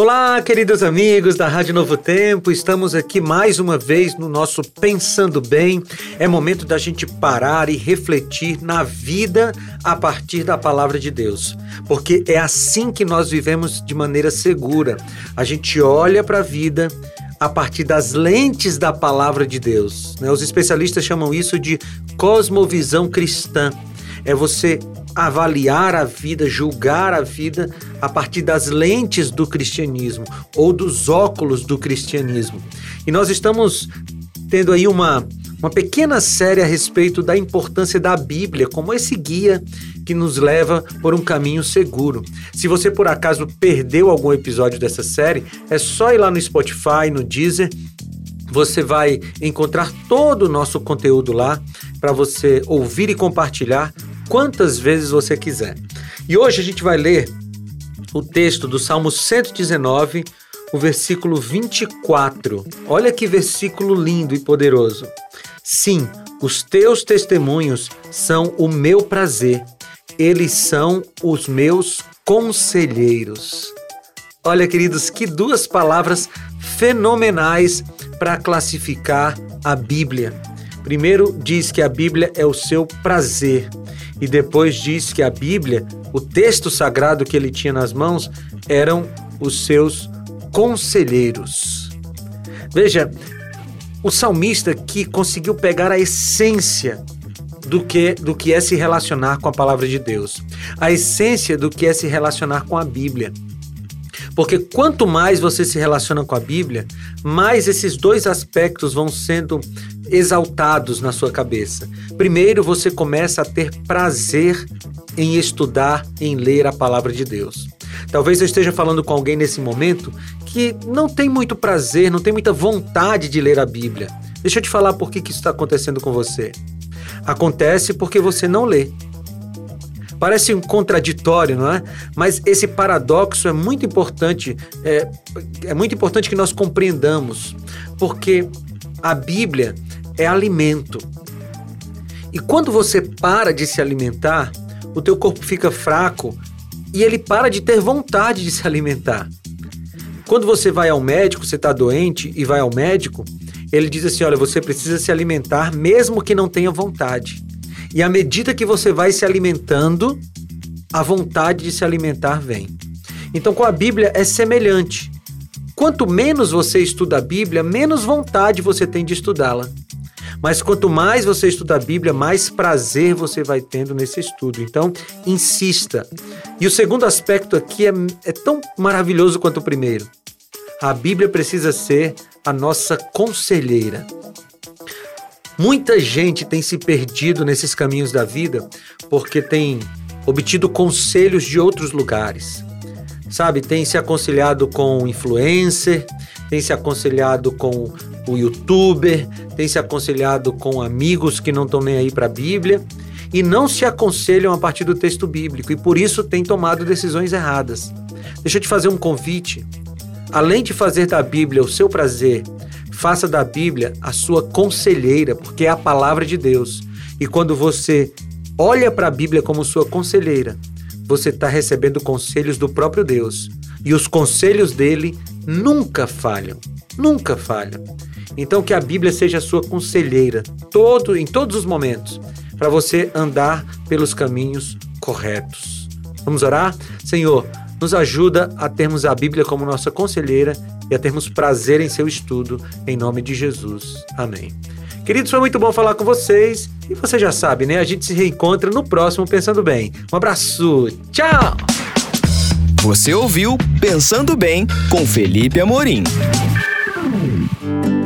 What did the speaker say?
Olá, queridos amigos da Rádio Novo Tempo, estamos aqui mais uma vez no nosso Pensando Bem. É momento da gente parar e refletir na vida a partir da palavra de Deus, porque é assim que nós vivemos de maneira segura. A gente olha para a vida a partir das lentes da palavra de Deus. Né? Os especialistas chamam isso de cosmovisão cristã. É você avaliar a vida, julgar a vida a partir das lentes do cristianismo ou dos óculos do cristianismo. E nós estamos tendo aí uma, uma pequena série a respeito da importância da Bíblia como esse guia que nos leva por um caminho seguro. Se você por acaso perdeu algum episódio dessa série, é só ir lá no Spotify, no Deezer você vai encontrar todo o nosso conteúdo lá para você ouvir e compartilhar quantas vezes você quiser. E hoje a gente vai ler o texto do Salmo 119, o versículo 24. Olha que versículo lindo e poderoso. Sim, os teus testemunhos são o meu prazer, eles são os meus conselheiros. Olha, queridos, que duas palavras fenomenais para classificar a Bíblia. Primeiro, diz que a Bíblia é o seu prazer e depois diz que a Bíblia, o texto sagrado que ele tinha nas mãos, eram os seus conselheiros. Veja, o salmista que conseguiu pegar a essência do que, do que é se relacionar com a palavra de Deus, a essência do que é se relacionar com a Bíblia. Porque quanto mais você se relaciona com a Bíblia, mais esses dois aspectos vão sendo exaltados na sua cabeça. Primeiro, você começa a ter prazer em estudar, em ler a palavra de Deus. Talvez eu esteja falando com alguém nesse momento que não tem muito prazer, não tem muita vontade de ler a Bíblia. Deixa eu te falar por que, que isso está acontecendo com você. Acontece porque você não lê. Parece um contraditório, não é? Mas esse paradoxo é muito importante, é, é muito importante que nós compreendamos, porque a Bíblia é alimento. E quando você para de se alimentar, o teu corpo fica fraco e ele para de ter vontade de se alimentar. Quando você vai ao médico, você está doente e vai ao médico, ele diz assim: olha, você precisa se alimentar mesmo que não tenha vontade. E à medida que você vai se alimentando, a vontade de se alimentar vem. Então, com a Bíblia é semelhante. Quanto menos você estuda a Bíblia, menos vontade você tem de estudá-la. Mas quanto mais você estuda a Bíblia, mais prazer você vai tendo nesse estudo. Então, insista. E o segundo aspecto aqui é, é tão maravilhoso quanto o primeiro. A Bíblia precisa ser a nossa conselheira. Muita gente tem se perdido nesses caminhos da vida porque tem obtido conselhos de outros lugares. Sabe, tem se aconselhado com influencer, tem se aconselhado com o youtuber, tem se aconselhado com amigos que não estão nem aí para a Bíblia e não se aconselham a partir do texto bíblico e por isso têm tomado decisões erradas. Deixa eu te fazer um convite. Além de fazer da Bíblia o seu prazer, faça da Bíblia a sua conselheira, porque é a palavra de Deus. E quando você olha para a Bíblia como sua conselheira, você está recebendo conselhos do próprio Deus. E os conselhos dele nunca falham. Nunca falham. Então que a Bíblia seja a sua conselheira todo em todos os momentos, para você andar pelos caminhos corretos. Vamos orar? Senhor, nos ajuda a termos a Bíblia como nossa conselheira e a termos prazer em seu estudo, em nome de Jesus. Amém. Queridos, foi muito bom falar com vocês. E você já sabe, né? A gente se reencontra no próximo Pensando Bem. Um abraço. Tchau! Você ouviu Pensando Bem com Felipe Amorim.